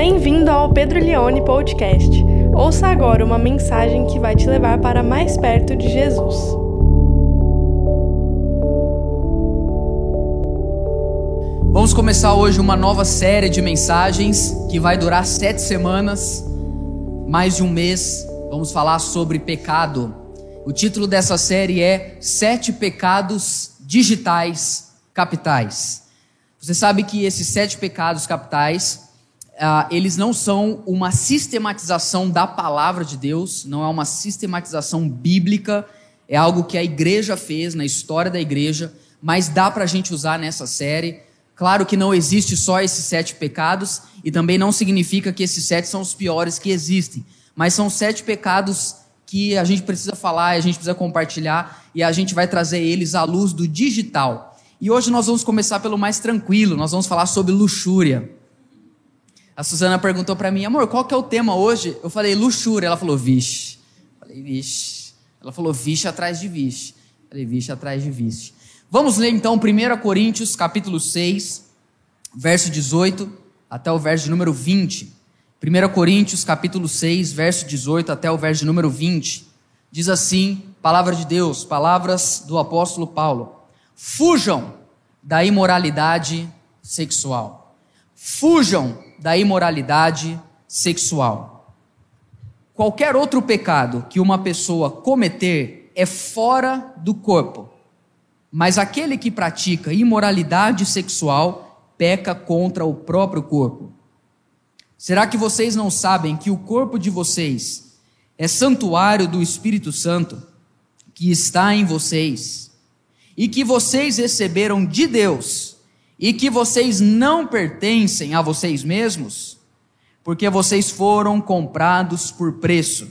Bem-vindo ao Pedro Leone Podcast. Ouça agora uma mensagem que vai te levar para mais perto de Jesus. Vamos começar hoje uma nova série de mensagens que vai durar sete semanas, mais de um mês. Vamos falar sobre pecado. O título dessa série é Sete Pecados Digitais Capitais. Você sabe que esses sete pecados capitais, uh, eles não são uma sistematização da palavra de Deus, não é uma sistematização bíblica, é algo que a igreja fez na história da igreja, mas dá para a gente usar nessa série. Claro que não existe só esses sete pecados, e também não significa que esses sete são os piores que existem, mas são sete pecados que a gente precisa falar, a gente precisa compartilhar, e a gente vai trazer eles à luz do digital. E hoje nós vamos começar pelo mais tranquilo, nós vamos falar sobre luxúria. A Suzana perguntou para mim, amor, qual que é o tema hoje? Eu falei, luxúria. Ela falou, vixe. Eu falei, vixe. Ela falou, vixe atrás de vixe. Eu falei, vixe atrás de vixe. Vamos ler então 1 Coríntios, capítulo 6, verso 18 até o verso de número 20. 1 Coríntios, capítulo 6, verso 18 até o verso de número 20. Diz assim, palavra de Deus, palavras do apóstolo Paulo. Fujam da imoralidade sexual. Fujam da imoralidade sexual. Qualquer outro pecado que uma pessoa cometer é fora do corpo, mas aquele que pratica imoralidade sexual peca contra o próprio corpo. Será que vocês não sabem que o corpo de vocês é santuário do Espírito Santo que está em vocês? e que vocês receberam de Deus e que vocês não pertencem a vocês mesmos, porque vocês foram comprados por preço.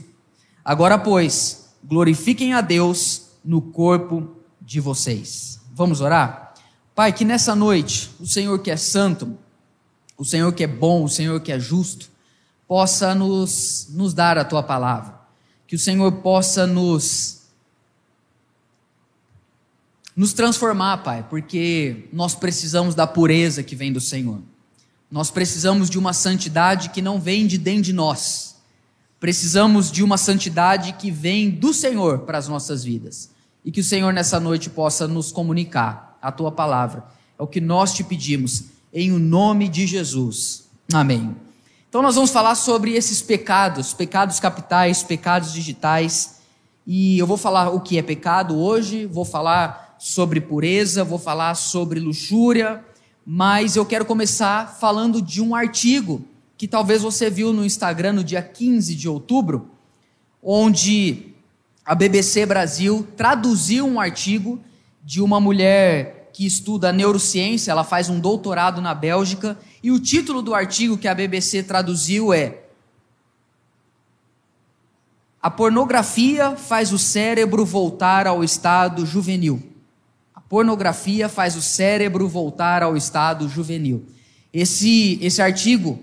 Agora, pois, glorifiquem a Deus no corpo de vocês. Vamos orar? Pai, que nessa noite o Senhor que é santo, o Senhor que é bom, o Senhor que é justo, possa nos, nos dar a tua palavra. Que o Senhor possa nos nos transformar, Pai, porque nós precisamos da pureza que vem do Senhor. Nós precisamos de uma santidade que não vem de dentro de nós. Precisamos de uma santidade que vem do Senhor para as nossas vidas. E que o Senhor nessa noite possa nos comunicar a tua palavra. É o que nós te pedimos, em o nome de Jesus. Amém. Então nós vamos falar sobre esses pecados, pecados capitais, pecados digitais. E eu vou falar o que é pecado hoje, vou falar sobre pureza, vou falar sobre luxúria, mas eu quero começar falando de um artigo que talvez você viu no Instagram no dia 15 de outubro, onde a BBC Brasil traduziu um artigo de uma mulher que estuda neurociência, ela faz um doutorado na Bélgica, e o título do artigo que a BBC traduziu é A pornografia faz o cérebro voltar ao estado juvenil. Pornografia faz o cérebro voltar ao estado juvenil. Esse, esse artigo,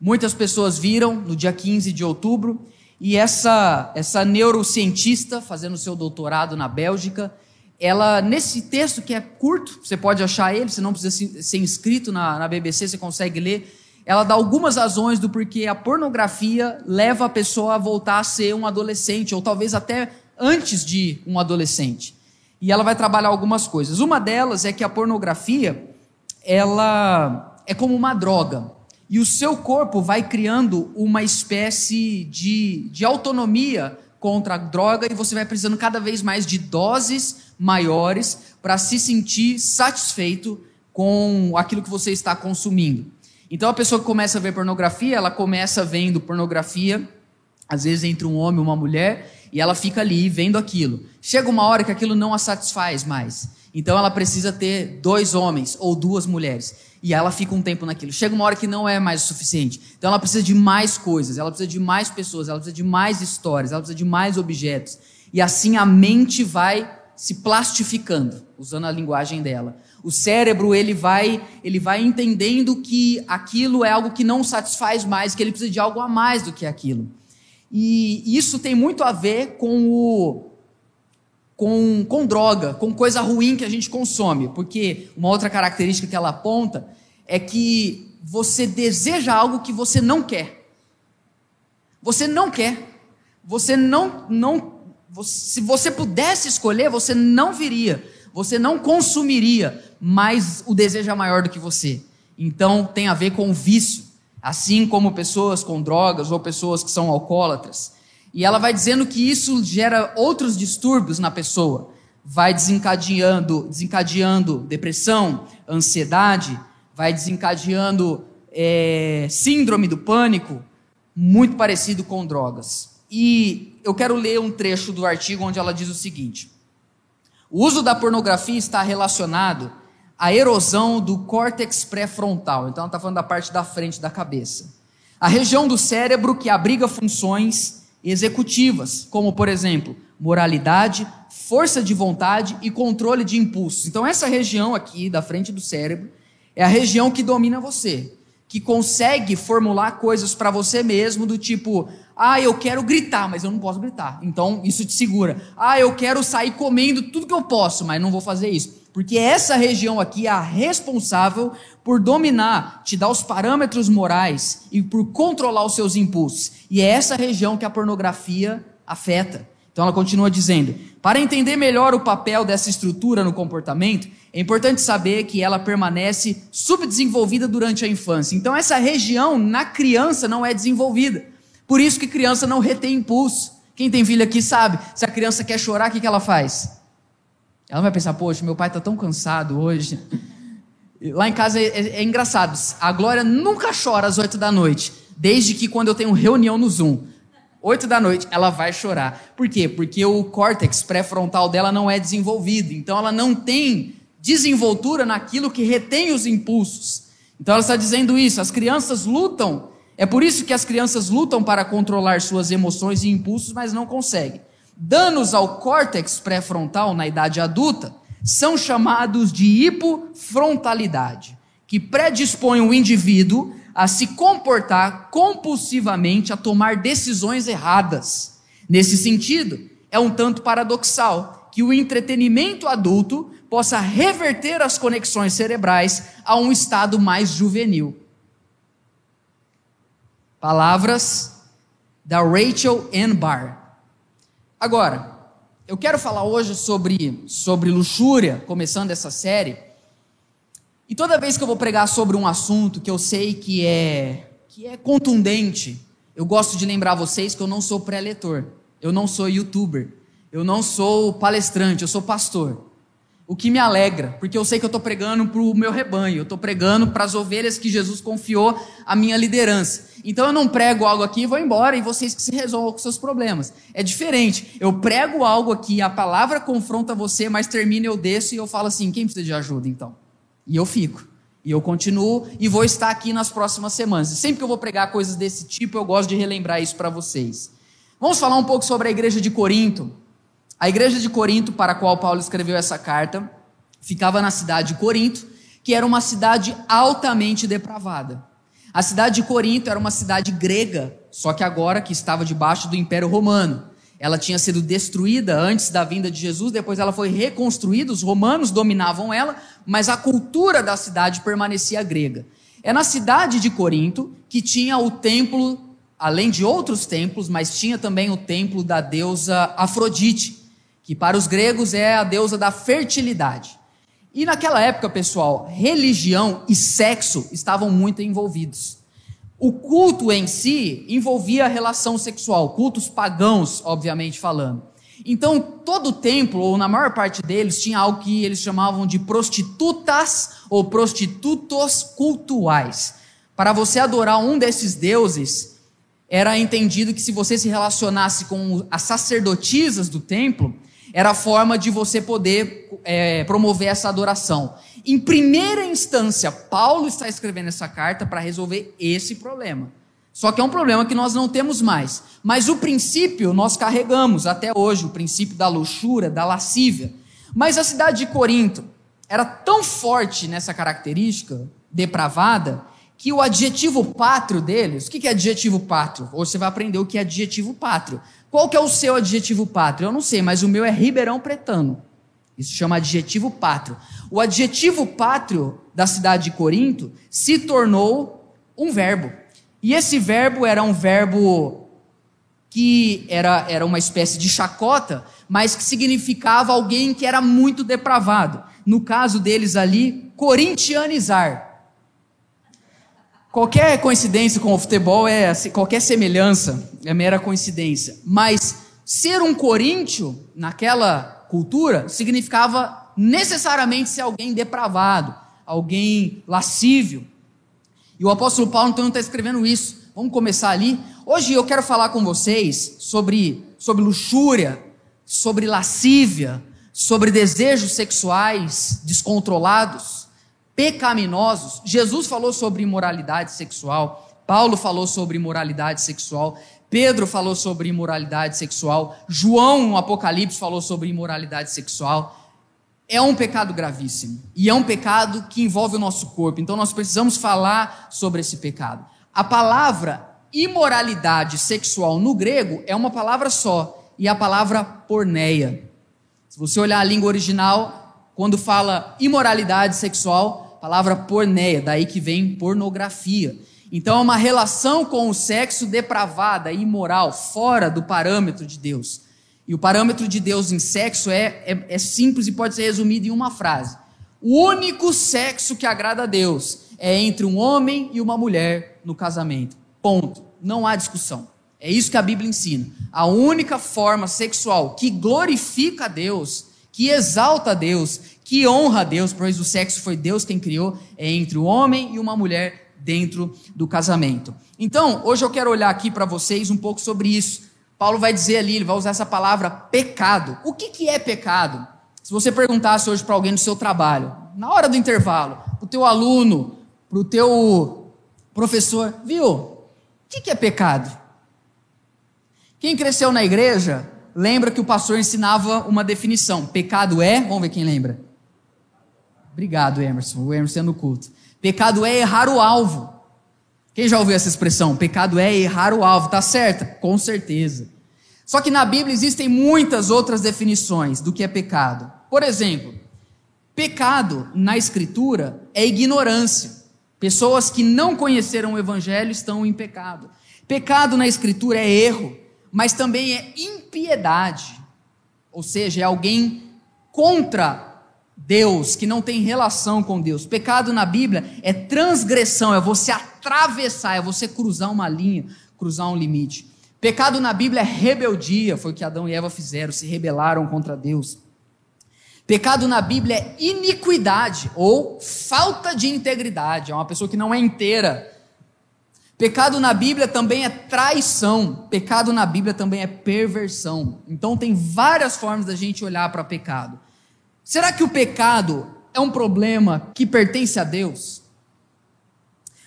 muitas pessoas viram no dia 15 de outubro, e essa, essa neurocientista, fazendo seu doutorado na Bélgica, ela, nesse texto que é curto, você pode achar ele, você não precisa ser inscrito na, na BBC, você consegue ler. Ela dá algumas razões do porquê a pornografia leva a pessoa a voltar a ser um adolescente, ou talvez até antes de um adolescente e ela vai trabalhar algumas coisas. Uma delas é que a pornografia, ela é como uma droga. E o seu corpo vai criando uma espécie de, de autonomia contra a droga e você vai precisando cada vez mais de doses maiores para se sentir satisfeito com aquilo que você está consumindo. Então a pessoa que começa a ver pornografia, ela começa vendo pornografia, às vezes entre um homem e uma mulher, e ela fica ali vendo aquilo. Chega uma hora que aquilo não a satisfaz mais. Então ela precisa ter dois homens ou duas mulheres. E ela fica um tempo naquilo. Chega uma hora que não é mais o suficiente. Então ela precisa de mais coisas, ela precisa de mais pessoas, ela precisa de mais histórias, ela precisa de mais objetos. E assim a mente vai se plastificando, usando a linguagem dela. O cérebro ele vai, ele vai entendendo que aquilo é algo que não satisfaz mais, que ele precisa de algo a mais do que aquilo. E isso tem muito a ver com o com, com droga, com coisa ruim que a gente consome, porque uma outra característica que ela aponta é que você deseja algo que você não quer. Você não quer. Você não, não se você pudesse escolher, você não viria, você não consumiria, mas o desejo é maior do que você. Então tem a ver com o vício, assim como pessoas com drogas ou pessoas que são alcoólatras. E ela vai dizendo que isso gera outros distúrbios na pessoa, vai desencadeando, desencadeando depressão, ansiedade, vai desencadeando é, síndrome do pânico, muito parecido com drogas. E eu quero ler um trecho do artigo onde ela diz o seguinte: o uso da pornografia está relacionado à erosão do córtex pré-frontal. Então, ela está falando da parte da frente da cabeça. A região do cérebro que abriga funções executivas, como, por exemplo, moralidade, força de vontade e controle de impulsos. Então, essa região aqui da frente do cérebro é a região que domina você, que consegue formular coisas para você mesmo, do tipo, ah, eu quero gritar, mas eu não posso gritar. Então isso te segura. Ah, eu quero sair comendo tudo que eu posso, mas não vou fazer isso. Porque essa região aqui é a responsável por dominar, te dar os parâmetros morais e por controlar os seus impulsos. E é essa região que a pornografia afeta. Então ela continua dizendo: para entender melhor o papel dessa estrutura no comportamento, é importante saber que ela permanece subdesenvolvida durante a infância. Então essa região na criança não é desenvolvida. Por isso que criança não retém impulso. Quem tem filho aqui sabe, se a criança quer chorar, o que, que ela faz? Ela vai pensar, poxa, meu pai está tão cansado hoje. Lá em casa é, é, é, engraçado, a Glória nunca chora às oito da noite, desde que quando eu tenho reunião no Zoom. Oito da noite, ela vai chorar. Por quê? Porque o córtex pré-frontal dela não é desenvolvido. Então ela não tem desenvoltura naquilo que retém os impulsos. Então ela está dizendo isso. As crianças lutam é por isso que as crianças lutam para controlar suas emoções e impulsos, mas não conseguem. Danos ao córtex pré-frontal na idade adulta são chamados de hipofrontalidade, que predispõe o indivíduo a se comportar compulsivamente, a tomar decisões erradas. Nesse sentido, é um tanto paradoxal que o entretenimento adulto possa reverter as conexões cerebrais a um estado mais juvenil. Palavras da Rachel N. Barr. Agora, eu quero falar hoje sobre, sobre luxúria, começando essa série. E toda vez que eu vou pregar sobre um assunto que eu sei que é, que é contundente, eu gosto de lembrar vocês que eu não sou pré-leitor, eu não sou youtuber, eu não sou palestrante, eu sou pastor o que me alegra, porque eu sei que eu estou pregando para o meu rebanho, eu estou pregando para as ovelhas que Jesus confiou a minha liderança. Então eu não prego algo aqui e vou embora e vocês que se resolvam com seus problemas. É diferente. Eu prego algo aqui, a palavra confronta você, mas termina eu desço e eu falo assim: quem precisa de ajuda então? E eu fico. E eu continuo e vou estar aqui nas próximas semanas. E sempre que eu vou pregar coisas desse tipo, eu gosto de relembrar isso para vocês. Vamos falar um pouco sobre a igreja de Corinto. A igreja de Corinto, para a qual Paulo escreveu essa carta, ficava na cidade de Corinto, que era uma cidade altamente depravada. A cidade de Corinto era uma cidade grega, só que agora que estava debaixo do Império Romano. Ela tinha sido destruída antes da vinda de Jesus, depois ela foi reconstruída, os romanos dominavam ela, mas a cultura da cidade permanecia grega. É na cidade de Corinto que tinha o templo, além de outros templos, mas tinha também o templo da deusa Afrodite que para os gregos é a deusa da fertilidade. E naquela época, pessoal, religião e sexo estavam muito envolvidos. O culto em si envolvia a relação sexual, cultos pagãos, obviamente falando. Então, todo o templo, ou na maior parte deles, tinha algo que eles chamavam de prostitutas ou prostitutos cultuais. Para você adorar um desses deuses, era entendido que se você se relacionasse com as sacerdotisas do templo, era a forma de você poder é, promover essa adoração. Em primeira instância, Paulo está escrevendo essa carta para resolver esse problema. Só que é um problema que nós não temos mais. Mas o princípio nós carregamos até hoje, o princípio da luxúria, da lascívia. Mas a cidade de Corinto era tão forte nessa característica depravada que o adjetivo pátrio deles, o que é adjetivo pátrio? Hoje você vai aprender o que é adjetivo pátrio. Qual que é o seu adjetivo pátrio? Eu não sei, mas o meu é Ribeirão Pretano. Isso chama adjetivo pátrio. O adjetivo pátrio da cidade de Corinto se tornou um verbo. E esse verbo era um verbo que era, era uma espécie de chacota, mas que significava alguém que era muito depravado. No caso deles ali, corintianizar. Qualquer coincidência com o futebol é qualquer semelhança é mera coincidência. Mas ser um coríntio naquela cultura significava necessariamente ser alguém depravado, alguém lascívio. E o apóstolo Paulo então está escrevendo isso. Vamos começar ali. Hoje eu quero falar com vocês sobre, sobre luxúria, sobre lascívia, sobre desejos sexuais descontrolados, pecaminosos. Jesus falou sobre imoralidade sexual. Paulo falou sobre imoralidade sexual. Pedro falou sobre imoralidade sexual, João no Apocalipse falou sobre imoralidade sexual. É um pecado gravíssimo e é um pecado que envolve o nosso corpo, então nós precisamos falar sobre esse pecado. A palavra imoralidade sexual no grego é uma palavra só e a palavra porneia. Se você olhar a língua original, quando fala imoralidade sexual, palavra porneia, daí que vem pornografia. Então é uma relação com o sexo depravada, imoral, fora do parâmetro de Deus. E o parâmetro de Deus em sexo é, é, é simples e pode ser resumido em uma frase: o único sexo que agrada a Deus é entre um homem e uma mulher no casamento. Ponto. Não há discussão. É isso que a Bíblia ensina. A única forma sexual que glorifica a Deus, que exalta a Deus, que honra a Deus, pois o sexo foi Deus quem criou, é entre o homem e uma mulher dentro do casamento. Então, hoje eu quero olhar aqui para vocês um pouco sobre isso. Paulo vai dizer ali, ele vai usar essa palavra pecado. O que, que é pecado? Se você perguntasse hoje para alguém no seu trabalho, na hora do intervalo, para o teu aluno, para o teu professor, viu? O que, que é pecado? Quem cresceu na igreja lembra que o pastor ensinava uma definição. Pecado é, vamos ver quem lembra. Obrigado, Emerson. O Emerson é no culto. Pecado é errar o alvo. Quem já ouviu essa expressão? Pecado é errar o alvo, tá certa? Com certeza. Só que na Bíblia existem muitas outras definições do que é pecado. Por exemplo, pecado na Escritura é ignorância. Pessoas que não conheceram o Evangelho estão em pecado. Pecado na Escritura é erro, mas também é impiedade. Ou seja, é alguém contra Deus, que não tem relação com Deus. Pecado na Bíblia é transgressão, é você atravessar, é você cruzar uma linha, cruzar um limite. Pecado na Bíblia é rebeldia, foi o que Adão e Eva fizeram, se rebelaram contra Deus. Pecado na Bíblia é iniquidade ou falta de integridade, é uma pessoa que não é inteira. Pecado na Bíblia também é traição, pecado na Bíblia também é perversão. Então tem várias formas da gente olhar para pecado. Será que o pecado é um problema que pertence a Deus?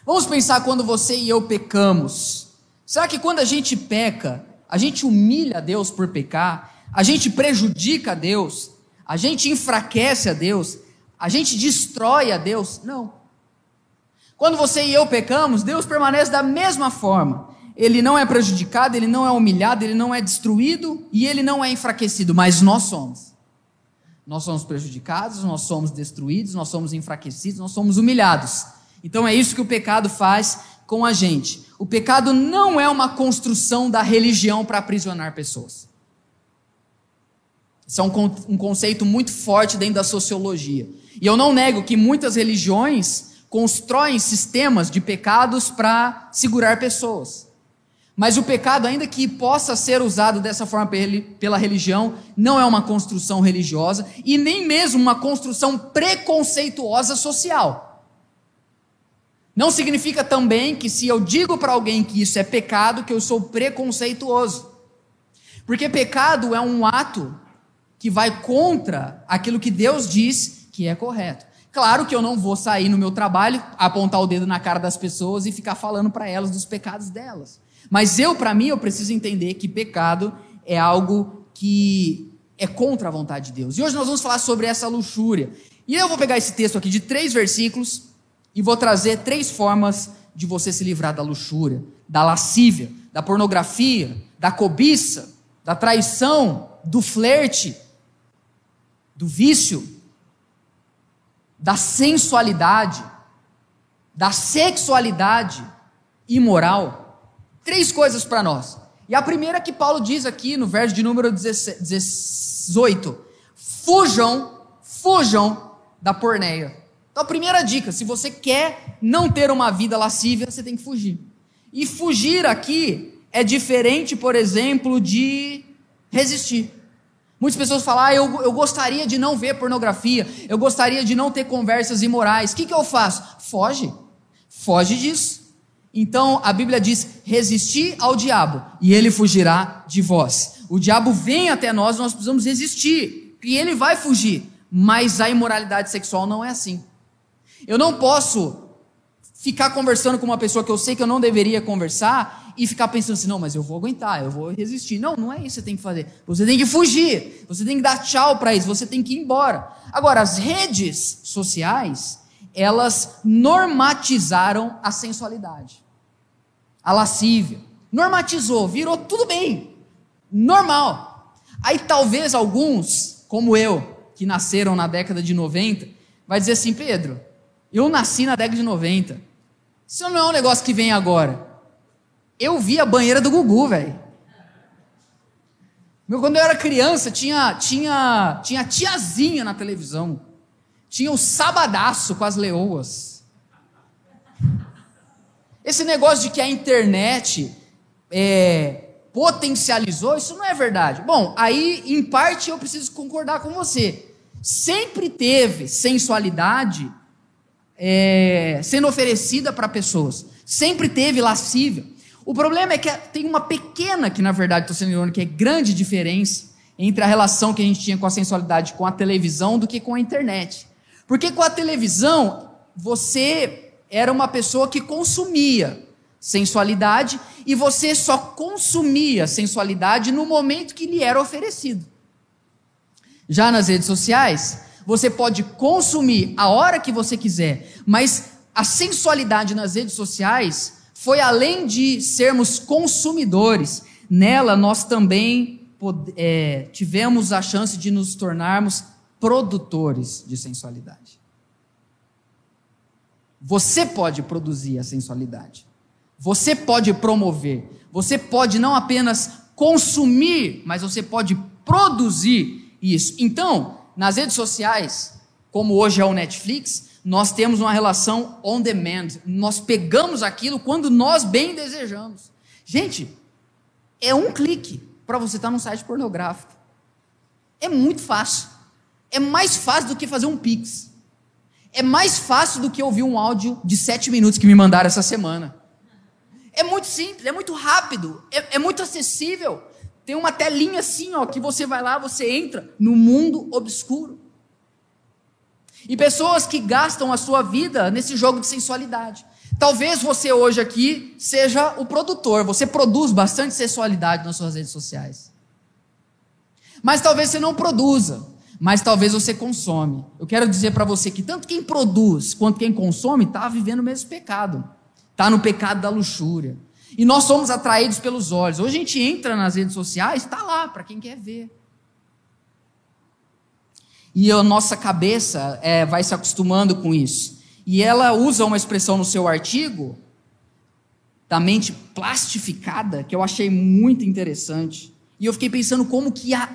Vamos pensar quando você e eu pecamos. Será que quando a gente peca, a gente humilha a Deus por pecar? A gente prejudica a Deus? A gente enfraquece a Deus? A gente destrói a Deus? Não. Quando você e eu pecamos, Deus permanece da mesma forma. Ele não é prejudicado, ele não é humilhado, ele não é destruído e ele não é enfraquecido, mas nós somos. Nós somos prejudicados, nós somos destruídos, nós somos enfraquecidos, nós somos humilhados. Então é isso que o pecado faz com a gente. O pecado não é uma construção da religião para aprisionar pessoas. Isso é um, um conceito muito forte dentro da sociologia. E eu não nego que muitas religiões constroem sistemas de pecados para segurar pessoas. Mas o pecado, ainda que possa ser usado dessa forma pela religião, não é uma construção religiosa e nem mesmo uma construção preconceituosa social. Não significa também que se eu digo para alguém que isso é pecado, que eu sou preconceituoso. Porque pecado é um ato que vai contra aquilo que Deus diz que é correto. Claro que eu não vou sair no meu trabalho, apontar o dedo na cara das pessoas e ficar falando para elas dos pecados delas. Mas eu, para mim, eu preciso entender que pecado é algo que é contra a vontade de Deus. E hoje nós vamos falar sobre essa luxúria. E eu vou pegar esse texto aqui de três versículos e vou trazer três formas de você se livrar da luxúria, da lascívia, da pornografia, da cobiça, da traição, do flerte. do vício, da sensualidade, da sexualidade imoral. Três coisas para nós. E a primeira que Paulo diz aqui no verso de número 18: fujam, fujam da porneia. Então a primeira dica, se você quer não ter uma vida lascívia, você tem que fugir. E fugir aqui é diferente, por exemplo, de resistir. Muitas pessoas falam, ah, eu, eu gostaria de não ver pornografia, eu gostaria de não ter conversas imorais. O que, que eu faço? Foge. Foge disso. Então a Bíblia diz: resistir ao diabo, e ele fugirá de vós. O diabo vem até nós, nós precisamos resistir, e ele vai fugir. Mas a imoralidade sexual não é assim. Eu não posso ficar conversando com uma pessoa que eu sei que eu não deveria conversar e ficar pensando assim, não, mas eu vou aguentar, eu vou resistir. Não, não é isso que você tem que fazer. Você tem que fugir, você tem que dar tchau para isso, você tem que ir embora. Agora, as redes sociais, elas normatizaram a sensualidade, a lascívia. Normatizou, virou tudo bem, normal. Aí talvez alguns, como eu, que nasceram na década de 90, vai dizer assim, Pedro, eu nasci na década de 90. Isso não é um negócio que vem agora. Eu vi a banheira do Gugu, velho. Quando eu era criança, tinha, tinha, tinha tiazinha na televisão. Tinha o sabadaço com as leoas. Esse negócio de que a internet é, potencializou, isso não é verdade. Bom, aí, em parte, eu preciso concordar com você. Sempre teve sensualidade é, sendo oferecida para pessoas. Sempre teve lascívia. O problema é que tem uma pequena, que na verdade estou sendo irônico, que é grande diferença entre a relação que a gente tinha com a sensualidade com a televisão do que com a internet. Porque com a televisão, você era uma pessoa que consumia sensualidade e você só consumia sensualidade no momento que lhe era oferecido. Já nas redes sociais, você pode consumir a hora que você quiser, mas a sensualidade nas redes sociais foi além de sermos consumidores, nela nós também é, tivemos a chance de nos tornarmos produtores de sensualidade. Você pode produzir a sensualidade, você pode promover, você pode não apenas consumir, mas você pode produzir isso. Então, nas redes sociais, como hoje é o Netflix, nós temos uma relação on demand. Nós pegamos aquilo quando nós bem desejamos. Gente, é um clique para você estar num site pornográfico. É muito fácil. É mais fácil do que fazer um pix. É mais fácil do que ouvir um áudio de sete minutos que me mandaram essa semana. É muito simples, é muito rápido, é, é muito acessível. Tem uma telinha assim, ó, que você vai lá, você entra no mundo obscuro. E pessoas que gastam a sua vida nesse jogo de sensualidade. Talvez você hoje aqui seja o produtor, você produz bastante sensualidade nas suas redes sociais. Mas talvez você não produza, mas talvez você consome. Eu quero dizer para você que tanto quem produz quanto quem consome está vivendo o mesmo pecado. Está no pecado da luxúria. E nós somos atraídos pelos olhos. Hoje a gente entra nas redes sociais, está lá para quem quer ver. E a nossa cabeça é, vai se acostumando com isso. E ela usa uma expressão no seu artigo, da mente plastificada, que eu achei muito interessante. E eu fiquei pensando como que a,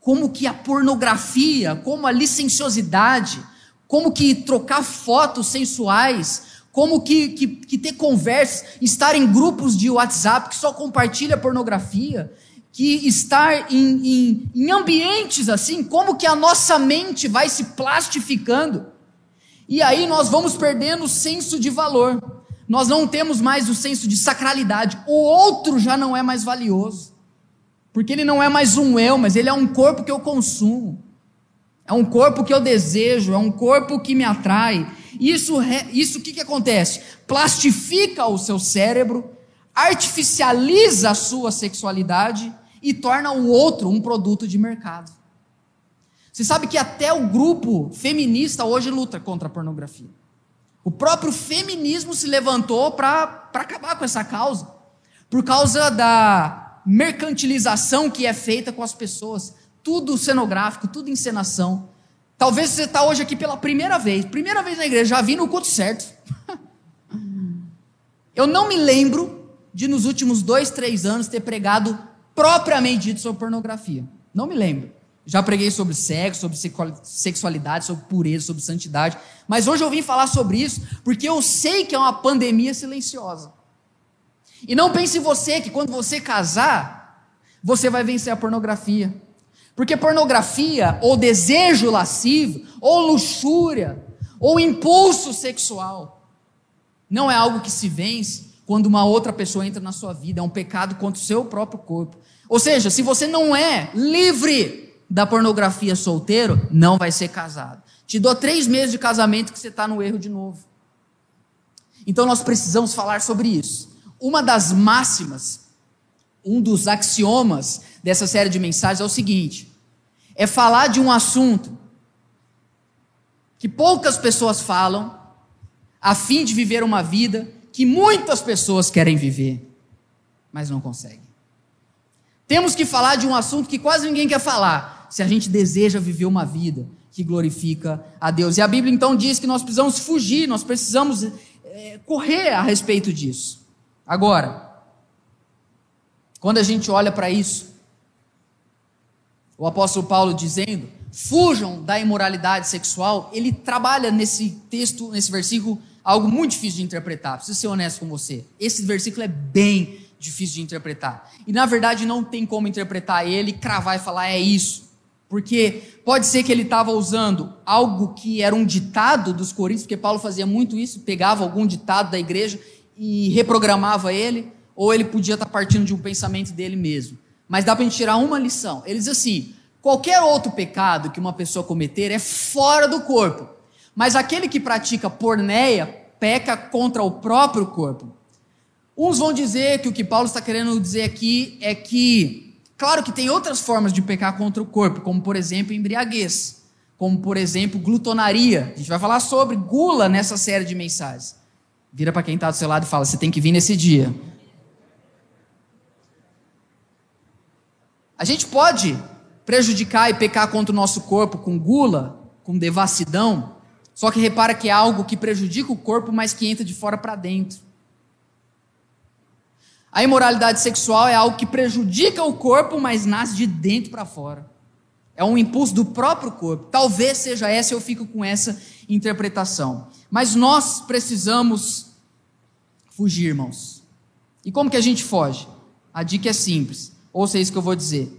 como que a pornografia, como a licenciosidade, como que trocar fotos sensuais como que, que, que ter conversas, estar em grupos de WhatsApp que só compartilha pornografia, que estar em, em, em ambientes assim, como que a nossa mente vai se plastificando. E aí nós vamos perdendo o senso de valor. Nós não temos mais o senso de sacralidade. O outro já não é mais valioso. Porque ele não é mais um eu, mas ele é um corpo que eu consumo. É um corpo que eu desejo, é um corpo que me atrai. Isso, isso o que, que acontece? Plastifica o seu cérebro, artificializa a sua sexualidade e torna o outro um produto de mercado. Você sabe que até o grupo feminista hoje luta contra a pornografia. O próprio feminismo se levantou para acabar com essa causa, por causa da mercantilização que é feita com as pessoas, tudo cenográfico, tudo encenação. Talvez você está hoje aqui pela primeira vez, primeira vez na igreja, já vi no culto certo. Eu não me lembro de nos últimos dois, três anos ter pregado propriamente dito sobre pornografia. Não me lembro. Já preguei sobre sexo, sobre sexualidade, sobre pureza, sobre santidade. Mas hoje eu vim falar sobre isso porque eu sei que é uma pandemia silenciosa. E não pense você que quando você casar, você vai vencer a pornografia. Porque pornografia, ou desejo lascivo, ou luxúria, ou impulso sexual, não é algo que se vence quando uma outra pessoa entra na sua vida, é um pecado contra o seu próprio corpo. Ou seja, se você não é livre da pornografia solteiro, não vai ser casado. Te dou três meses de casamento que você está no erro de novo. Então nós precisamos falar sobre isso. Uma das máximas, um dos axiomas dessa série de mensagens é o seguinte: é falar de um assunto que poucas pessoas falam, a fim de viver uma vida que muitas pessoas querem viver, mas não conseguem. Temos que falar de um assunto que quase ninguém quer falar, se a gente deseja viver uma vida que glorifica a Deus. E a Bíblia então diz que nós precisamos fugir, nós precisamos é, correr a respeito disso. Agora, quando a gente olha para isso, o apóstolo Paulo dizendo, fujam da imoralidade sexual, ele trabalha nesse texto, nesse versículo, algo muito difícil de interpretar. Preciso ser honesto com você. Esse versículo é bem difícil de interpretar. E na verdade não tem como interpretar ele, cravar e falar é isso. Porque pode ser que ele estava usando algo que era um ditado dos coríntios, porque Paulo fazia muito isso, pegava algum ditado da igreja e reprogramava ele, ou ele podia estar partindo de um pensamento dele mesmo. Mas dá para a gente tirar uma lição. Ele diz assim: qualquer outro pecado que uma pessoa cometer é fora do corpo, mas aquele que pratica porneia peca contra o próprio corpo. Uns vão dizer que o que Paulo está querendo dizer aqui é que, claro que tem outras formas de pecar contra o corpo, como por exemplo embriaguez, como por exemplo glutonaria. A gente vai falar sobre gula nessa série de mensagens. Vira para quem está do seu lado e fala: você tem que vir nesse dia. A gente pode prejudicar e pecar contra o nosso corpo com gula, com devassidão, só que repara que é algo que prejudica o corpo, mas que entra de fora para dentro. A imoralidade sexual é algo que prejudica o corpo, mas nasce de dentro para fora. É um impulso do próprio corpo. Talvez seja essa, eu fico com essa interpretação. Mas nós precisamos fugir, irmãos. E como que a gente foge? A dica é simples. Ouça isso que eu vou dizer.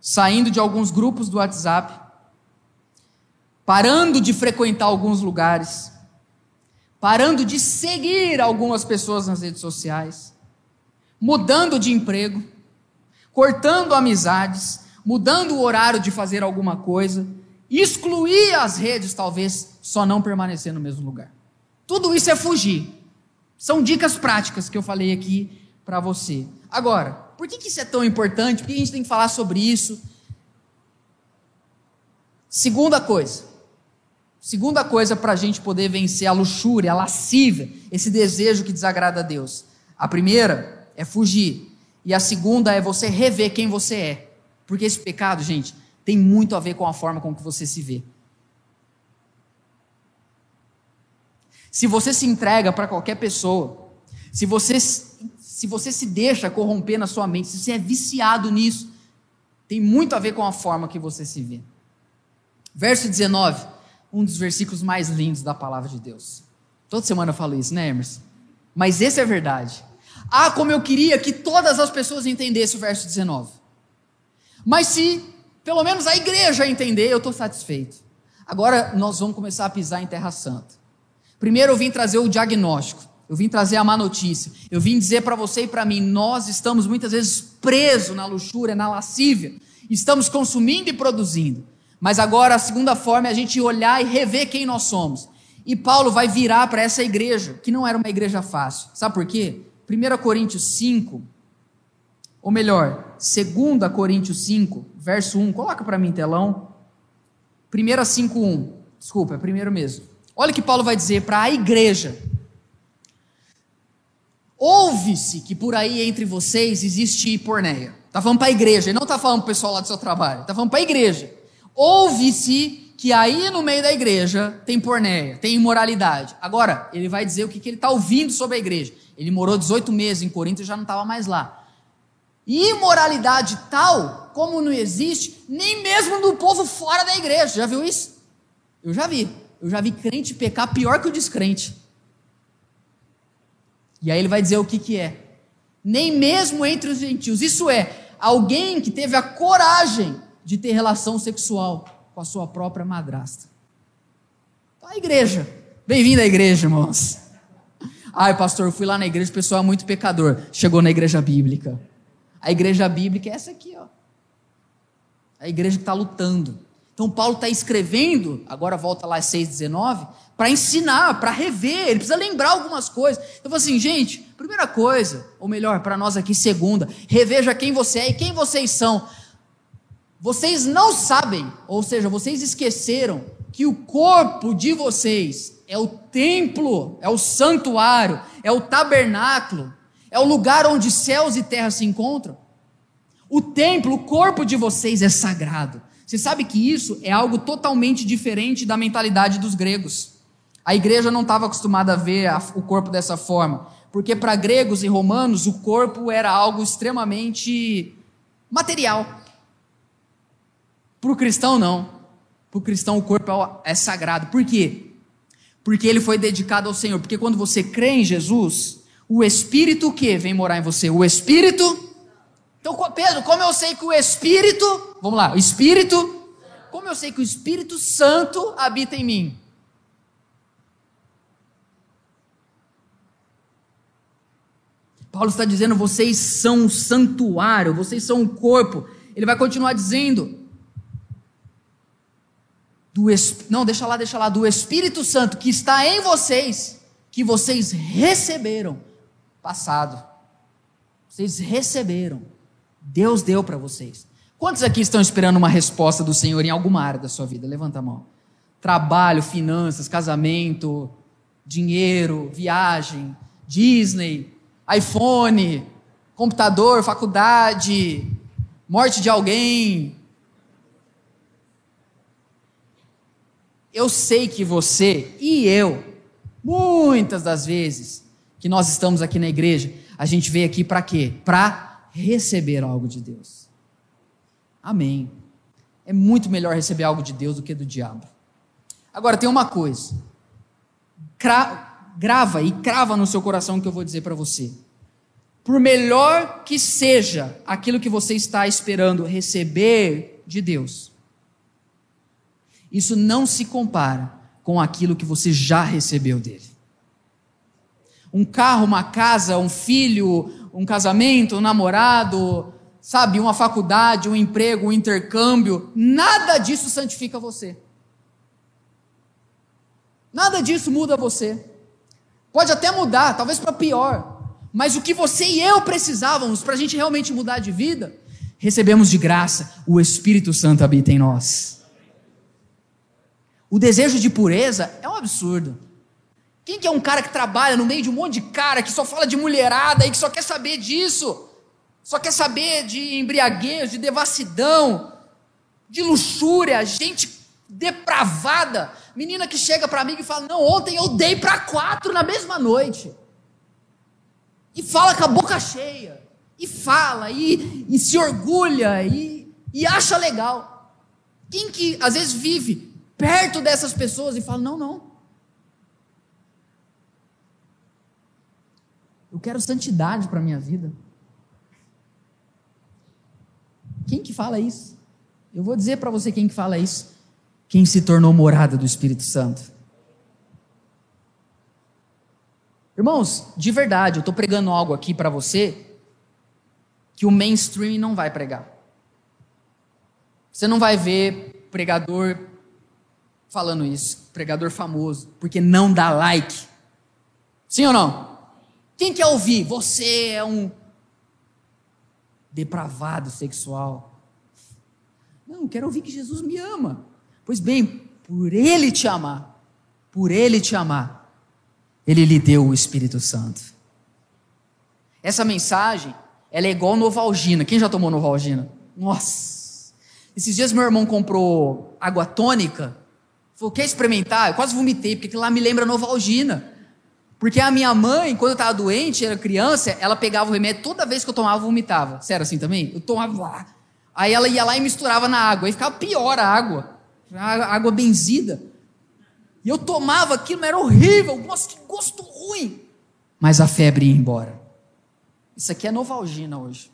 Saindo de alguns grupos do WhatsApp, parando de frequentar alguns lugares, parando de seguir algumas pessoas nas redes sociais, mudando de emprego, cortando amizades, mudando o horário de fazer alguma coisa, excluir as redes, talvez, só não permanecer no mesmo lugar. Tudo isso é fugir. São dicas práticas que eu falei aqui para você. Agora, por que, isso é tão importante? Por que a gente tem que falar sobre isso? Segunda coisa. Segunda coisa para a gente poder vencer a luxúria, a lascívia, esse desejo que desagrada a Deus. A primeira é fugir. E a segunda é você rever quem você é. Porque esse pecado, gente, tem muito a ver com a forma com que você se vê. Se você se entrega para qualquer pessoa, se você, se você se deixa corromper na sua mente, se você é viciado nisso, tem muito a ver com a forma que você se vê. Verso 19, um dos versículos mais lindos da palavra de Deus. Toda semana eu falo isso, né, Emerson? Mas esse é verdade. Ah, como eu queria que todas as pessoas entendessem o verso 19. Mas se pelo menos a igreja entender, eu estou satisfeito. Agora nós vamos começar a pisar em terra santa. Primeiro eu vim trazer o diagnóstico, eu vim trazer a má notícia, eu vim dizer para você e para mim: nós estamos muitas vezes presos na luxúria, na lascívia, estamos consumindo e produzindo. Mas agora a segunda forma é a gente olhar e rever quem nós somos. E Paulo vai virar para essa igreja, que não era uma igreja fácil. Sabe por quê? 1 Coríntios 5, ou melhor, 2 Coríntios 5, verso 1, coloca para mim telão. 1 5, 1, desculpa, é primeiro mesmo. Olha o que Paulo vai dizer para a igreja. Ouve-se que por aí entre vocês existe porneia. Está falando para a igreja, ele não está falando para o pessoal lá do seu trabalho, está falando para a igreja. Ouve-se que aí no meio da igreja tem pornéia, tem imoralidade. Agora, ele vai dizer o que, que ele está ouvindo sobre a igreja. Ele morou 18 meses em Corinto e já não estava mais lá. Imoralidade tal como não existe nem mesmo no povo fora da igreja. Já viu isso? Eu já vi. Eu já vi crente pecar pior que o descrente. E aí ele vai dizer o que, que é. Nem mesmo entre os gentios. Isso é, alguém que teve a coragem de ter relação sexual com a sua própria madrasta. Então, a igreja. Bem-vindo à igreja, irmãos. Ai, pastor, eu fui lá na igreja, o pessoal é muito pecador. Chegou na igreja bíblica. A igreja bíblica é essa aqui, ó. A igreja que está lutando. Então Paulo está escrevendo, agora volta lá 6,19, para ensinar, para rever, ele precisa lembrar algumas coisas. Então, assim, gente, primeira coisa, ou melhor, para nós aqui, segunda, reveja quem você é e quem vocês são. Vocês não sabem, ou seja, vocês esqueceram que o corpo de vocês é o templo, é o santuário, é o tabernáculo, é o lugar onde céus e terra se encontram. O templo, o corpo de vocês é sagrado. Você sabe que isso é algo totalmente diferente da mentalidade dos gregos. A igreja não estava acostumada a ver a, o corpo dessa forma, porque para gregos e romanos o corpo era algo extremamente material. Para o cristão, não. Para o cristão, o corpo é, é sagrado. Por quê? Porque ele foi dedicado ao Senhor. Porque quando você crê em Jesus, o Espírito que vem morar em você? O Espírito então, Pedro, como eu sei que o Espírito, vamos lá, o Espírito, como eu sei que o Espírito Santo habita em mim? Paulo está dizendo: vocês são um santuário, vocês são um corpo. Ele vai continuar dizendo: do não, deixa lá, deixa lá, do Espírito Santo que está em vocês, que vocês receberam, passado. Vocês receberam. Deus deu para vocês. Quantos aqui estão esperando uma resposta do Senhor em alguma área da sua vida? Levanta a mão. Trabalho, finanças, casamento, dinheiro, viagem, Disney, iPhone, computador, faculdade, morte de alguém. Eu sei que você e eu, muitas das vezes que nós estamos aqui na igreja, a gente veio aqui para quê? Para receber algo de Deus. Amém. É muito melhor receber algo de Deus do que do diabo. Agora, tem uma coisa. Cra grava e crava no seu coração que eu vou dizer para você. Por melhor que seja aquilo que você está esperando receber de Deus, isso não se compara com aquilo que você já recebeu dele. Um carro, uma casa, um filho, um casamento, um namorado, sabe, uma faculdade, um emprego, um intercâmbio, nada disso santifica você. Nada disso muda você. Pode até mudar, talvez para pior. Mas o que você e eu precisávamos para a gente realmente mudar de vida, recebemos de graça. O Espírito Santo habita em nós. O desejo de pureza é um absurdo. Quem que é um cara que trabalha no meio de um monte de cara que só fala de mulherada e que só quer saber disso? Só quer saber de embriaguez, de devassidão, de luxúria, gente depravada. Menina que chega para mim e fala: Não, ontem eu dei para quatro na mesma noite. E fala com a boca cheia. E fala, e, e se orgulha, e, e acha legal. Quem que às vezes vive perto dessas pessoas e fala: Não, não. Eu quero santidade para a minha vida. Quem que fala isso? Eu vou dizer para você quem que fala isso. Quem se tornou morada do Espírito Santo. Irmãos, de verdade, eu estou pregando algo aqui para você que o mainstream não vai pregar. Você não vai ver pregador falando isso, pregador famoso, porque não dá like. Sim ou não? Quem quer ouvir? Você é um depravado sexual. Não, quero ouvir que Jesus me ama. Pois bem, por Ele te amar, por Ele te amar, Ele lhe deu o Espírito Santo. Essa mensagem, ela é igual Novalgina. Quem já tomou Novalgina? Nossa! Esses dias meu irmão comprou água tônica. Falou, quer experimentar? Eu quase vomitei, porque lá me lembra Novalgina. Porque a minha mãe, quando eu estava doente, era criança, ela pegava o remédio, toda vez que eu tomava, vomitava. Sério assim também? Eu tomava. Aí ela ia lá e misturava na água. Aí ficava pior a água. A água benzida. E eu tomava aquilo, mas era horrível. Nossa, que gosto ruim. Mas a febre ia embora. Isso aqui é Novalgina hoje.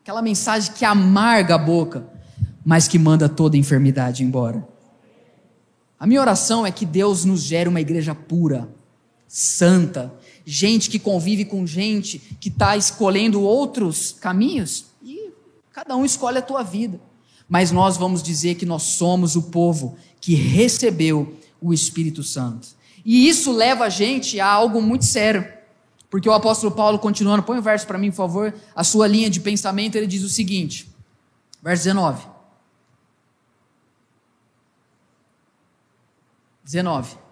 Aquela mensagem que amarga a boca, mas que manda toda a enfermidade embora. A minha oração é que Deus nos gere uma igreja pura santa, gente que convive com gente que está escolhendo outros caminhos, e cada um escolhe a tua vida. Mas nós vamos dizer que nós somos o povo que recebeu o Espírito Santo. E isso leva a gente a algo muito sério. Porque o apóstolo Paulo, continuando, põe o verso para mim, por favor, a sua linha de pensamento, ele diz o seguinte, verso 19. 19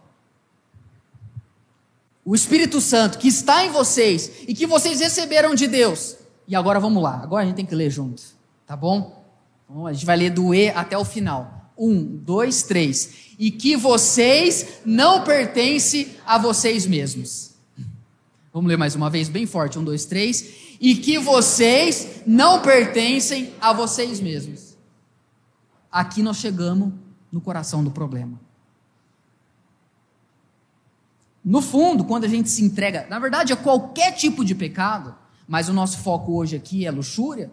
o Espírito Santo que está em vocês e que vocês receberam de Deus. E agora vamos lá, agora a gente tem que ler junto, tá bom? Então, a gente vai ler do E até o final. Um, dois, três. E que vocês não pertencem a vocês mesmos. Vamos ler mais uma vez, bem forte. Um, dois, três. E que vocês não pertencem a vocês mesmos. Aqui nós chegamos no coração do problema. No fundo, quando a gente se entrega, na verdade, a qualquer tipo de pecado, mas o nosso foco hoje aqui é luxúria,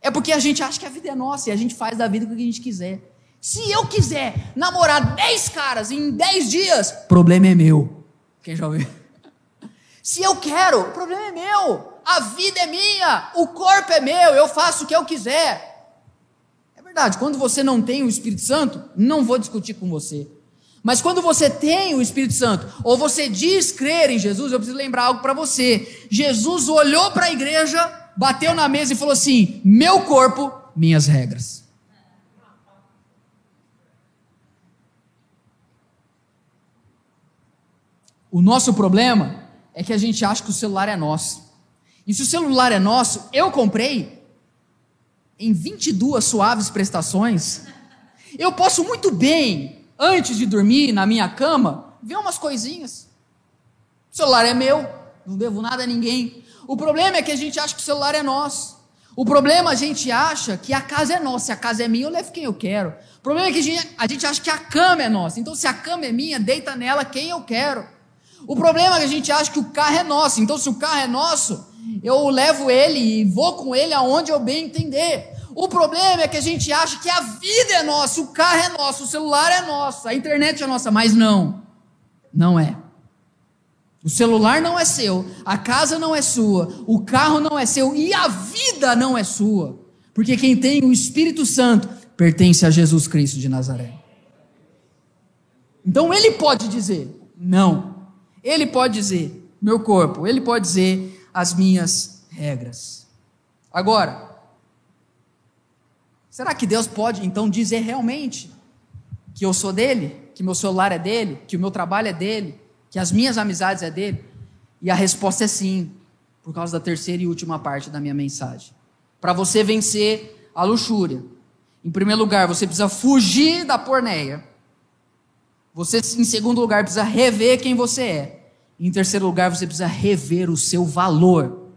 é porque a gente acha que a vida é nossa e a gente faz da vida o que a gente quiser. Se eu quiser namorar 10 caras em 10 dias, problema é meu. Quem já ouviu? Se eu quero, o problema é meu. A vida é minha, o corpo é meu, eu faço o que eu quiser. É verdade, quando você não tem o Espírito Santo, não vou discutir com você. Mas quando você tem o Espírito Santo, ou você diz crer em Jesus, eu preciso lembrar algo para você. Jesus olhou para a igreja, bateu na mesa e falou assim: Meu corpo, minhas regras. O nosso problema é que a gente acha que o celular é nosso. E se o celular é nosso, eu comprei em 22 suaves prestações. Eu posso muito bem antes de dormir na minha cama, ver umas coisinhas. O celular é meu, não devo nada a ninguém. O problema é que a gente acha que o celular é nosso. O problema a gente acha que a casa é nossa. Se a casa é minha, eu levo quem eu quero. O problema é que a gente, a gente acha que a cama é nossa. Então, se a cama é minha, deita nela quem eu quero. O problema é que a gente acha que o carro é nosso. Então, se o carro é nosso, eu levo ele e vou com ele aonde eu bem entender. O problema é que a gente acha que a vida é nossa, o carro é nosso, o celular é nosso, a internet é nossa, mas não. Não é. O celular não é seu, a casa não é sua, o carro não é seu e a vida não é sua. Porque quem tem o Espírito Santo pertence a Jesus Cristo de Nazaré. Então ele pode dizer: não. Ele pode dizer: meu corpo. Ele pode dizer: as minhas regras. Agora, Será que Deus pode então dizer realmente que eu sou dele, que meu celular é dele, que o meu trabalho é dele, que as minhas amizades é dele? E a resposta é sim, por causa da terceira e última parte da minha mensagem. Para você vencer a luxúria, em primeiro lugar, você precisa fugir da porneia. Você, em segundo lugar, precisa rever quem você é. Em terceiro lugar, você precisa rever o seu valor.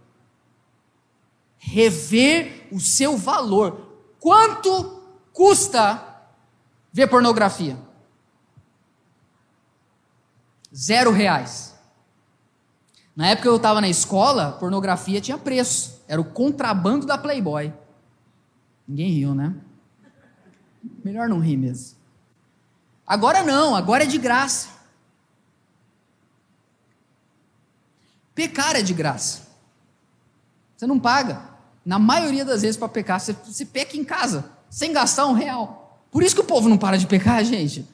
Rever o seu valor. Quanto custa ver pornografia? Zero reais. Na época eu estava na escola, pornografia tinha preço. Era o contrabando da Playboy. Ninguém riu, né? Melhor não rir mesmo. Agora não, agora é de graça. Pecar é de graça. Você não paga na maioria das vezes, para pecar, você, você peca em casa, sem gastar um real. Por isso que o povo não para de pecar, gente.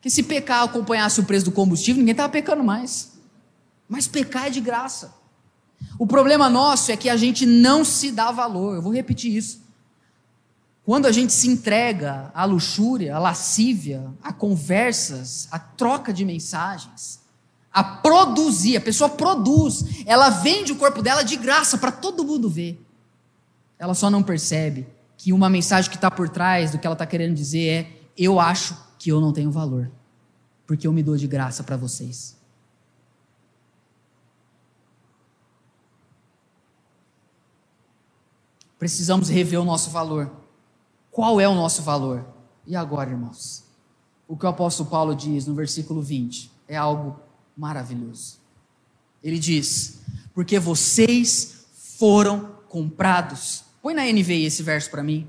Que se pecar acompanhasse o preço do combustível, ninguém estava pecando mais. Mas pecar é de graça. O problema nosso é que a gente não se dá valor. Eu vou repetir isso. Quando a gente se entrega à luxúria, à lascívia, a conversas, a troca de mensagens, a produzir, a pessoa produz, ela vende o corpo dela de graça para todo mundo ver ela só não percebe que uma mensagem que está por trás do que ela está querendo dizer é: eu acho que eu não tenho valor, porque eu me dou de graça para vocês. Precisamos rever o nosso valor. Qual é o nosso valor? E agora, irmãos? O que o apóstolo Paulo diz no versículo 20 é algo maravilhoso. Ele diz: Porque vocês foram comprados. Põe na NVI esse verso para mim.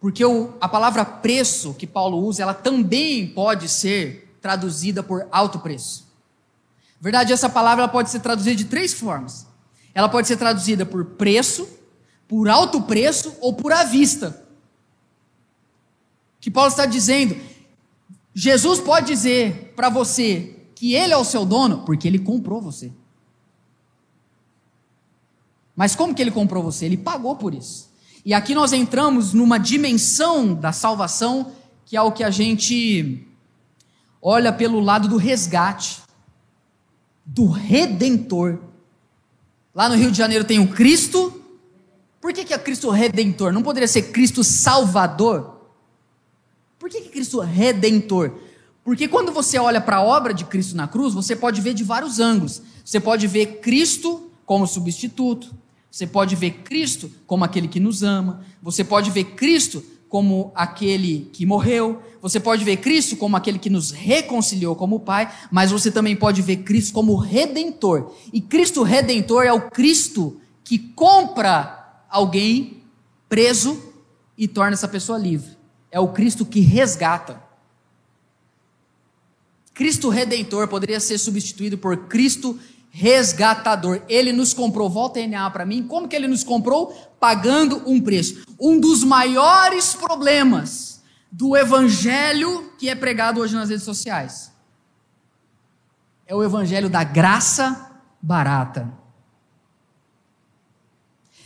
Porque o, a palavra preço que Paulo usa, ela também pode ser traduzida por alto preço. Na verdade, essa palavra pode ser traduzida de três formas. Ela pode ser traduzida por preço, por alto preço ou por à vista. Que Paulo está dizendo, Jesus pode dizer para você que ele é o seu dono porque ele comprou você. Mas como que ele comprou você? Ele pagou por isso. E aqui nós entramos numa dimensão da salvação que é o que a gente olha pelo lado do resgate, do redentor. Lá no Rio de Janeiro tem o Cristo. Por que, que é Cristo redentor? Não poderia ser Cristo salvador? Por que, que é Cristo redentor? Porque quando você olha para a obra de Cristo na cruz, você pode ver de vários ângulos. Você pode ver Cristo como substituto, você pode ver Cristo como aquele que nos ama, você pode ver Cristo como aquele que morreu, você pode ver Cristo como aquele que nos reconciliou como Pai, mas você também pode ver Cristo como redentor. E Cristo redentor é o Cristo que compra alguém preso e torna essa pessoa livre. É o Cristo que resgata. Cristo redentor poderia ser substituído por Cristo resgatador. Ele nos comprou, volta a NA para mim. Como que ele nos comprou? Pagando um preço. Um dos maiores problemas do evangelho que é pregado hoje nas redes sociais é o evangelho da graça barata.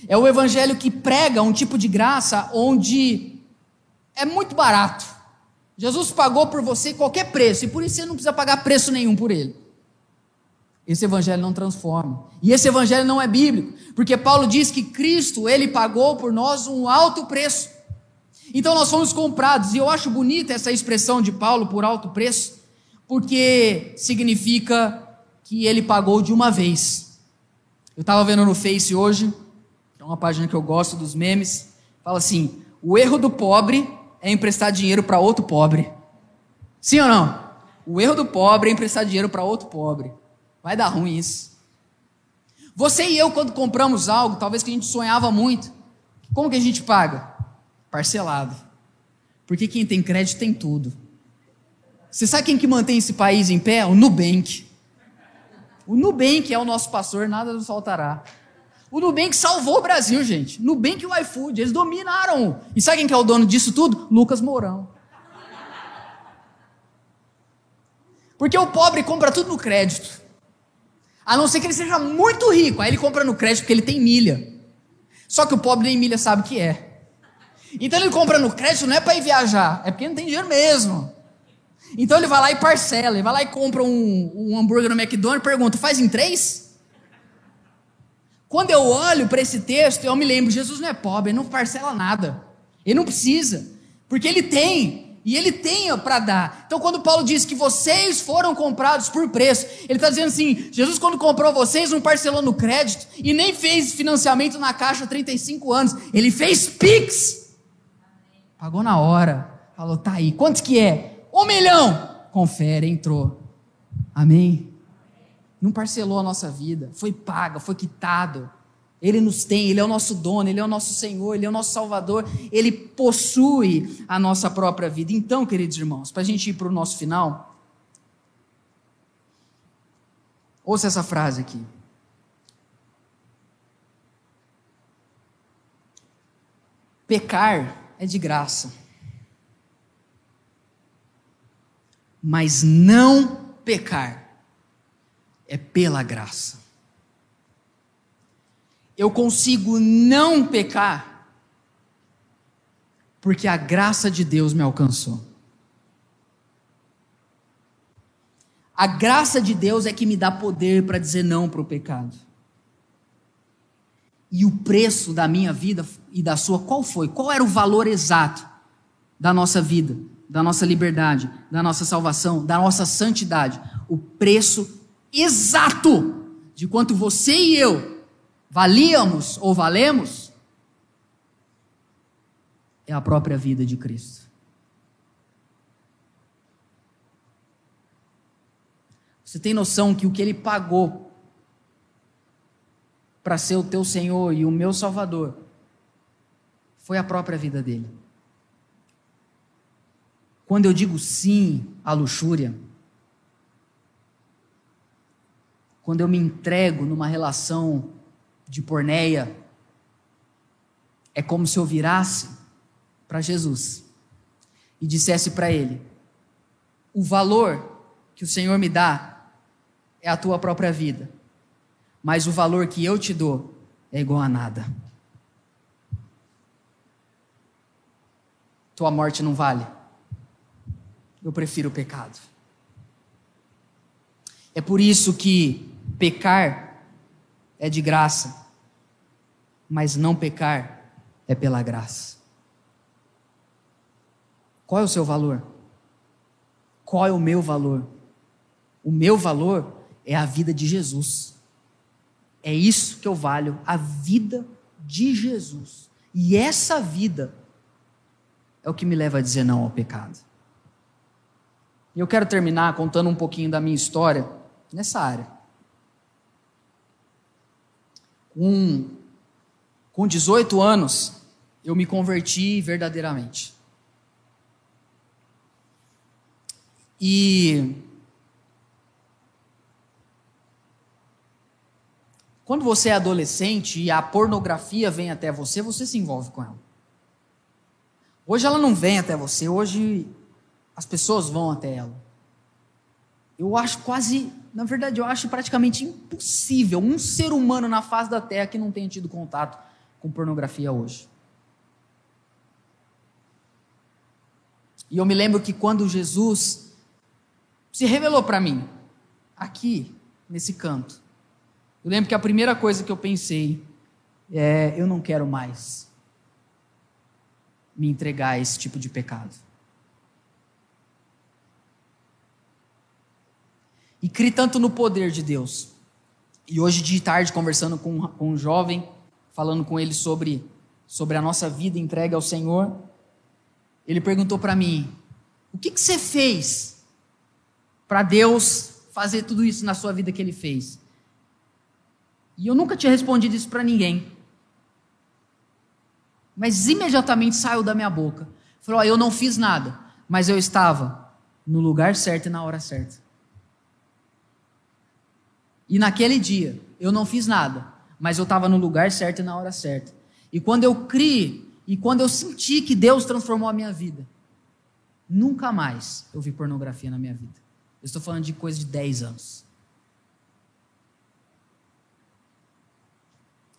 É o evangelho que prega um tipo de graça onde é muito barato. Jesus pagou por você qualquer preço e por isso você não precisa pagar preço nenhum por ele. Esse evangelho não transforma. E esse evangelho não é bíblico, porque Paulo diz que Cristo, ele pagou por nós um alto preço. Então nós fomos comprados, e eu acho bonita essa expressão de Paulo por alto preço, porque significa que ele pagou de uma vez. Eu estava vendo no Face hoje, é uma página que eu gosto dos memes, fala assim: o erro do pobre é emprestar dinheiro para outro pobre. Sim ou não? O erro do pobre é emprestar dinheiro para outro pobre. Vai dar ruim isso. Você e eu, quando compramos algo, talvez que a gente sonhava muito, como que a gente paga? Parcelado. Porque quem tem crédito tem tudo. Você sabe quem que mantém esse país em pé? O Nubank. O Nubank é o nosso pastor, nada nos faltará. O Nubank salvou o Brasil, gente. Nubank e o iFood, eles dominaram. E sabe quem que é o dono disso tudo? Lucas Mourão. Porque o pobre compra tudo no crédito. A não ser que ele seja muito rico. Aí ele compra no crédito porque ele tem milha. Só que o pobre nem milha sabe o que é. Então ele compra no crédito não é para ir viajar, é porque não tem dinheiro mesmo. Então ele vai lá e parcela, ele vai lá e compra um, um hambúrguer no McDonald's e pergunta: faz em três? Quando eu olho para esse texto, eu me lembro: Jesus não é pobre, ele não parcela nada, ele não precisa, porque ele tem. E ele tem para dar. Então, quando Paulo diz que vocês foram comprados por preço, ele está dizendo assim: Jesus, quando comprou vocês, não parcelou no crédito e nem fez financiamento na caixa 35 anos. Ele fez Pix. Pagou na hora. Falou: tá aí. Quanto que é? Um milhão. Confere, entrou. Amém? Não parcelou a nossa vida. Foi paga, foi quitado. Ele nos tem, Ele é o nosso dono, Ele é o nosso Senhor, Ele é o nosso Salvador, Ele possui a nossa própria vida. Então, queridos irmãos, para a gente ir para o nosso final, ouça essa frase aqui. Pecar é de graça, mas não pecar é pela graça eu consigo não pecar, porque a graça de Deus me alcançou. A graça de Deus é que me dá poder para dizer não para o pecado. E o preço da minha vida, e da sua, qual foi? Qual era o valor exato da nossa vida, da nossa liberdade, da nossa salvação, da nossa santidade? O preço exato de quanto você e eu valíamos ou valemos é a própria vida de Cristo. Você tem noção que o que ele pagou para ser o teu Senhor e o meu Salvador foi a própria vida dele. Quando eu digo sim à luxúria, quando eu me entrego numa relação de porneia, é como se eu virasse para Jesus e dissesse para ele: o valor que o Senhor me dá é a tua própria vida, mas o valor que eu te dou é igual a nada. Tua morte não vale. Eu prefiro o pecado. É por isso que pecar é de graça, mas não pecar é pela graça. Qual é o seu valor? Qual é o meu valor? O meu valor é a vida de Jesus. É isso que eu valho, a vida de Jesus. E essa vida é o que me leva a dizer não ao pecado. E eu quero terminar contando um pouquinho da minha história nessa área. Com, com 18 anos, eu me converti verdadeiramente. E quando você é adolescente e a pornografia vem até você, você se envolve com ela. Hoje ela não vem até você, hoje as pessoas vão até ela. Eu acho quase, na verdade, eu acho praticamente impossível um ser humano na face da Terra que não tenha tido contato com pornografia hoje. E eu me lembro que quando Jesus se revelou para mim, aqui, nesse canto, eu lembro que a primeira coisa que eu pensei é: eu não quero mais me entregar a esse tipo de pecado. E criei tanto no poder de Deus. E hoje de tarde, conversando com um jovem, falando com ele sobre, sobre a nossa vida entregue ao Senhor, ele perguntou para mim: o que, que você fez para Deus fazer tudo isso na sua vida que ele fez? E eu nunca tinha respondido isso para ninguém. Mas imediatamente saiu da minha boca. Falou: oh, eu não fiz nada, mas eu estava no lugar certo e na hora certa. E naquele dia, eu não fiz nada, mas eu estava no lugar certo e na hora certa. E quando eu criei, e quando eu senti que Deus transformou a minha vida, nunca mais eu vi pornografia na minha vida. Eu estou falando de coisa de 10 anos.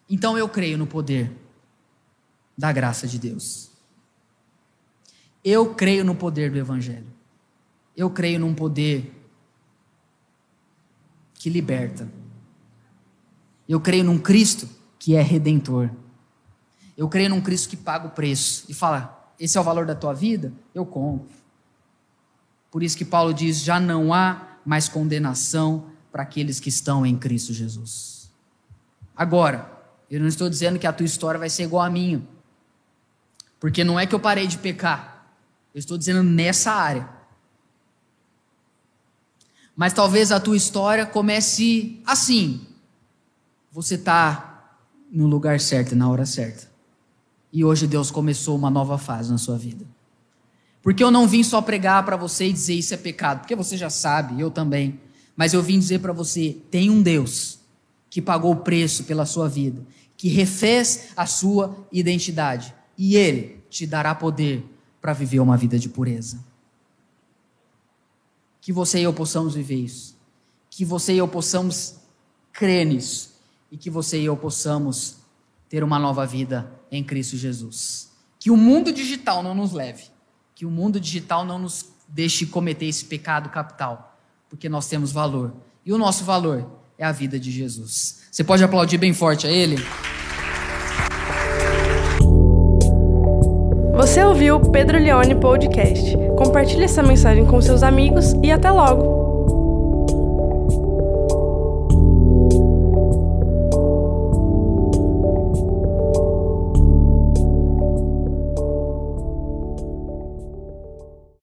Então eu creio no poder da graça de Deus. Eu creio no poder do Evangelho. Eu creio num poder que liberta. Eu creio num Cristo que é redentor. Eu creio num Cristo que paga o preço e fala: esse é o valor da tua vida? Eu compro. Por isso que Paulo diz: já não há mais condenação para aqueles que estão em Cristo Jesus. Agora, eu não estou dizendo que a tua história vai ser igual a minha, porque não é que eu parei de pecar, eu estou dizendo nessa área. Mas talvez a tua história comece assim. Você está no lugar certo e na hora certa. E hoje Deus começou uma nova fase na sua vida. Porque eu não vim só pregar para você e dizer isso é pecado, porque você já sabe, eu também. Mas eu vim dizer para você: tem um Deus que pagou o preço pela sua vida, que refez a sua identidade, e Ele te dará poder para viver uma vida de pureza que você e eu possamos viver isso. Que você e eu possamos crer nisso. E que você e eu possamos ter uma nova vida em Cristo Jesus. Que o mundo digital não nos leve. Que o mundo digital não nos deixe cometer esse pecado capital. Porque nós temos valor. E o nosso valor é a vida de Jesus. Você pode aplaudir bem forte a Ele? Você ouviu o Pedro Leone Podcast. Compartilhe essa mensagem com seus amigos e até logo!